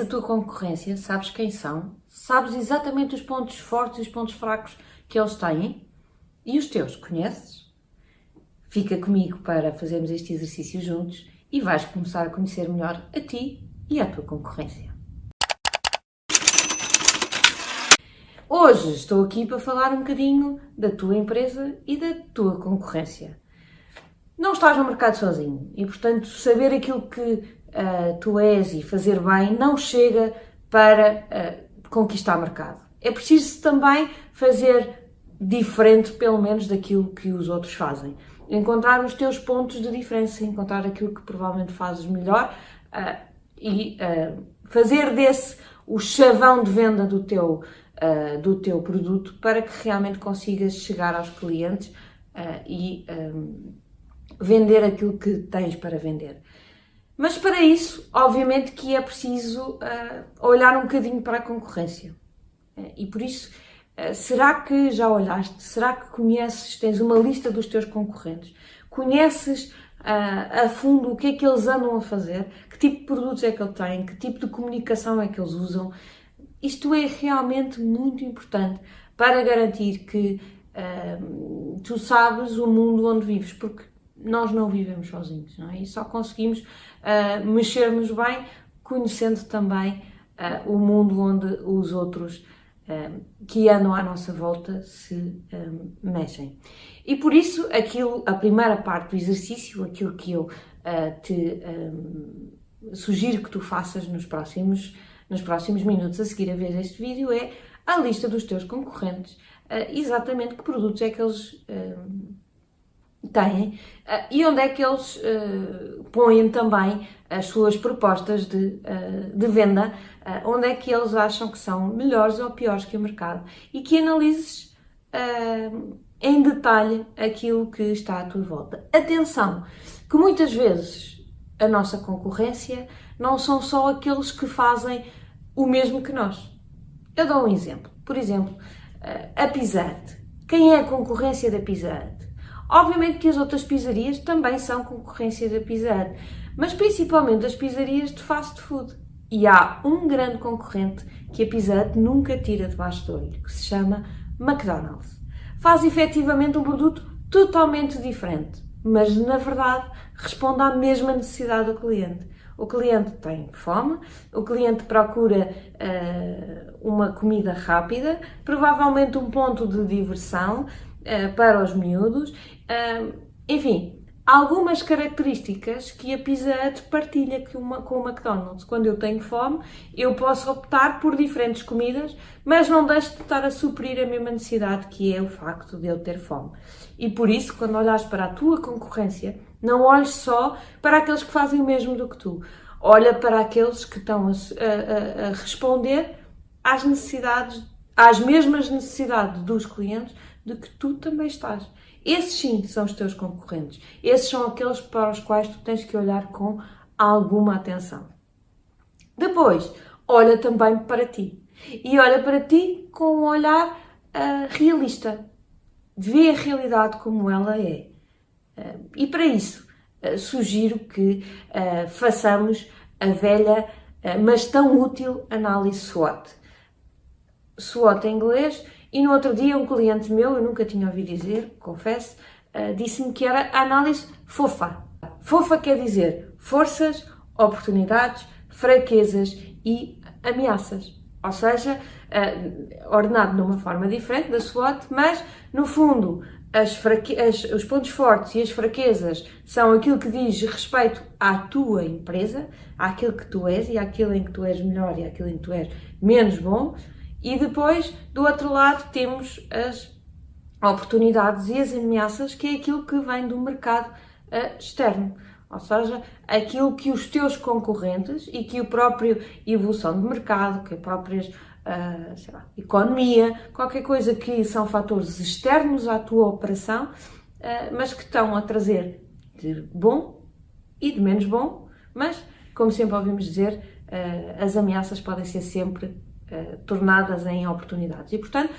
A tua concorrência, sabes quem são, sabes exatamente os pontos fortes e os pontos fracos que eles têm e os teus, conheces? Fica comigo para fazermos este exercício juntos e vais começar a conhecer melhor a ti e a tua concorrência. Hoje estou aqui para falar um bocadinho da tua empresa e da tua concorrência. Não estás no mercado sozinho e, portanto, saber aquilo que uh, tu és e fazer bem não chega para uh, conquistar mercado. É preciso também fazer diferente, pelo menos, daquilo que os outros fazem encontrar os teus pontos de diferença, encontrar aquilo que provavelmente fazes melhor uh, e fazer desse o chavão de venda do teu, do teu produto para que realmente consigas chegar aos clientes e um, vender aquilo que tens para vender. Mas para isso, obviamente que é preciso olhar um bocadinho para a concorrência. e por isso eh, será que já olhaste? Será que conheces, tens uma lista dos teus concorrentes? Conheces uh, a fundo o que é que eles andam a fazer? Que tipo de produtos é que eles têm? Que tipo de comunicação é que eles usam? Isto é realmente muito importante para garantir que uh, tu sabes o mundo onde vives, porque nós não vivemos sozinhos, não é? E só conseguimos uh, mexermos bem conhecendo também o mundo onde os outros que andam à nossa volta se mexem. E por isso, aquilo, a primeira parte do exercício, aquilo que eu uh, te um, sugiro que tu faças nos próximos, nos próximos minutos a seguir a ver este vídeo é a lista dos teus concorrentes, uh, exatamente que produtos é que eles uh, têm e onde é que eles põem também as suas propostas de, de venda uh, onde é que eles acham que são melhores ou piores que o mercado e que analises uh, em detalhe aquilo que está à tua volta. Atenção, que muitas vezes a nossa concorrência não são só aqueles que fazem o mesmo que nós. Eu dou um exemplo. Por exemplo, uh, a Pizza Quem é a concorrência da Pizza Obviamente que as outras pizzarias também são concorrência da Pizza mas principalmente as pizzarias de fast food. E há um grande concorrente que a Pizza Hut nunca tira debaixo do olho, que se chama McDonald's. Faz efetivamente um produto totalmente diferente, mas na verdade responde à mesma necessidade do cliente. O cliente tem fome, o cliente procura uh, uma comida rápida, provavelmente um ponto de diversão uh, para os miúdos, enfim, algumas características que a Pizza Hut partilha com o McDonald's. Quando eu tenho fome, eu posso optar por diferentes comidas, mas não deixo de estar a suprir a mesma necessidade que é o facto de eu ter fome. E por isso, quando olhas para a tua concorrência, não olhes só para aqueles que fazem o mesmo do que tu. Olha para aqueles que estão a, a, a responder às necessidades, às mesmas necessidades dos clientes de que tu também estás. Esses sim são os teus concorrentes. Esses são aqueles para os quais tu tens que olhar com alguma atenção. Depois, olha também para ti. E olha para ti com um olhar uh, realista. Vê a realidade como ela é. Uh, e para isso, uh, sugiro que façamos a velha, mas tão útil análise SWOT. SWOT em inglês e no outro dia, um cliente meu, eu nunca tinha ouvido dizer, confesso, uh, disse-me que era a análise fofa. Fofa quer dizer forças, oportunidades, fraquezas e ameaças. Ou seja, uh, ordenado de uma forma diferente da SWOT, mas no fundo as. As, os pontos fortes e as fraquezas são aquilo que diz respeito à tua empresa, àquilo que tu és e àquilo em que tu és melhor e àquilo em que tu és menos bom. E depois, do outro lado, temos as oportunidades e as ameaças, que é aquilo que vem do mercado uh, externo. Ou seja, aquilo que os teus concorrentes e que o próprio evolução de mercado, que a própria uh, lá, economia, qualquer coisa que são fatores externos à tua operação, uh, mas que estão a trazer de bom e de menos bom, mas, como sempre ouvimos dizer, as ameaças podem ser sempre uh, tornadas em oportunidades. E, portanto,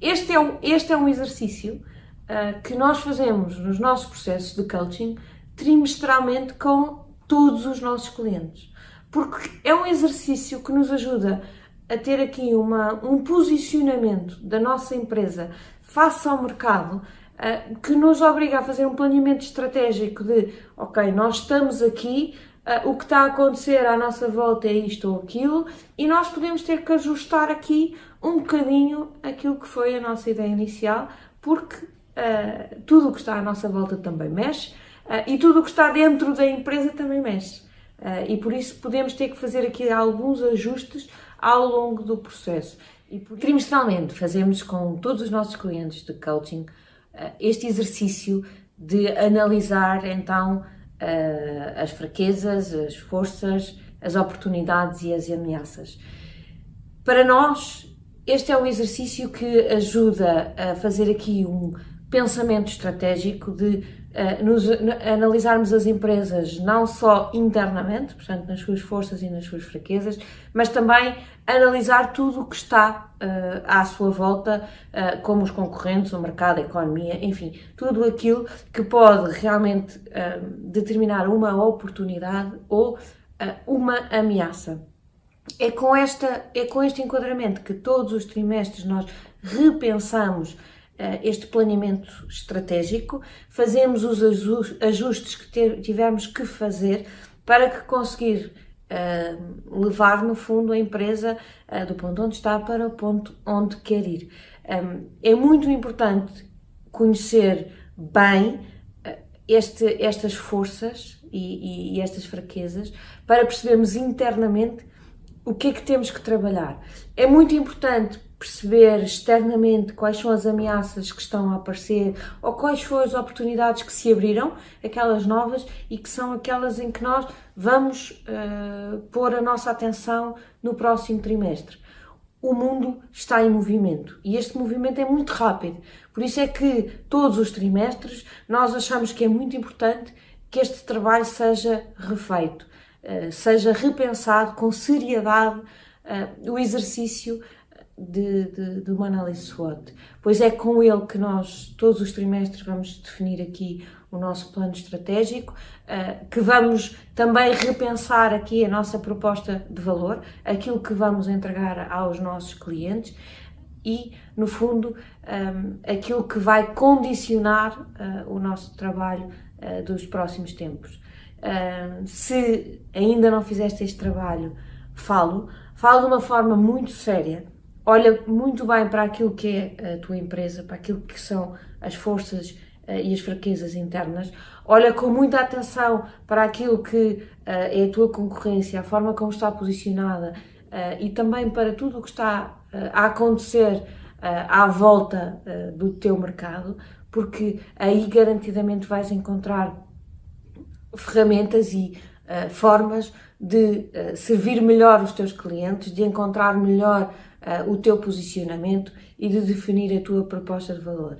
este é um, este é um exercício uh, que nós fazemos nos nossos processos de coaching trimestralmente com todos os nossos clientes. porque é um exercício que nos ajuda a ter aqui uma, um posicionamento da nossa empresa face ao mercado uh, que nos obriga a fazer um planeamento estratégico de, ok, nós estamos aqui, uh, o que está a acontecer à nossa volta é isto ou aquilo, e nós podemos ter que ajustar aqui um bocadinho aquilo que foi a nossa ideia inicial, porque uh, tudo o que está à nossa volta também mexe e tudo o que está dentro da empresa também mexe. e por isso podemos ter que fazer aqui alguns ajustes ao longo do processo. E por... Trimestralmente fazemos com todos os nossos clientes de coaching uh, este exercício de analisar então uh, as fraquezas, as forças, as oportunidades e as ameaças. Para nós, este é um exercício que ajuda a fazer aqui um pensamento estratégico de nos, analisarmos as empresas não só internamente, portanto, nas suas forças e nas suas fraquezas, mas também analisar tudo o que está uh, à sua volta, uh, como os concorrentes, o mercado, a economia, enfim, tudo aquilo que pode realmente determinar uma oportunidade ou uma ameaça. É com, esta, é com este enquadramento que todos os trimestres nós repensamos eh, este planeamento estratégico, fazemos os ajustes que tivermos que fazer para que conseguir uh, levar, no fundo, a empresa uh, do ponto onde está para o ponto onde quer ir. É muito importante conhecer bem este, estas forças e, e, e estas fraquezas para percebermos internamente o que é que temos que trabalhar. É muito importante perceber externamente quais são as ameaças que estão a aparecer ou quais foram as oportunidades que se abriram, aquelas novas e que são aquelas em que nós vamos uh, pôr a nossa atenção no próximo trimestre. O mundo está em movimento e este movimento é muito rápido. Por isso é que todos os trimestres nós achamos que é muito importante que este trabalho seja refeito, uh, seja repensado com seriedade uh, o exercício de, de, de, uma análise SWOT, pois é com ele que nós, todos os trimestres, vamos definir aqui o nosso plano estratégico, uh, que vamos também repensar aqui a nossa proposta de valor, aquilo que vamos entregar aos nossos clientes e, no fundo, ehm, aquilo que vai condicionar uh, o nosso trabalho dos próximos tempos. Se ainda não fizeste este trabalho, falo, falo de uma forma muito séria olha muito bem para aquilo que é a tua empresa, para aquilo que são as forças uh, e as fraquezas internas, olha com muita atenção para aquilo que uh, é a tua concorrência, a forma como está posicionada uh, e também para tudo o que está a acontecer à volta do teu mercado, porque aí garantidamente vais encontrar ferramentas e formas de servir melhor os teus clientes, de encontrar melhor uh, o teu posicionamento e de definir a tua proposta de valor.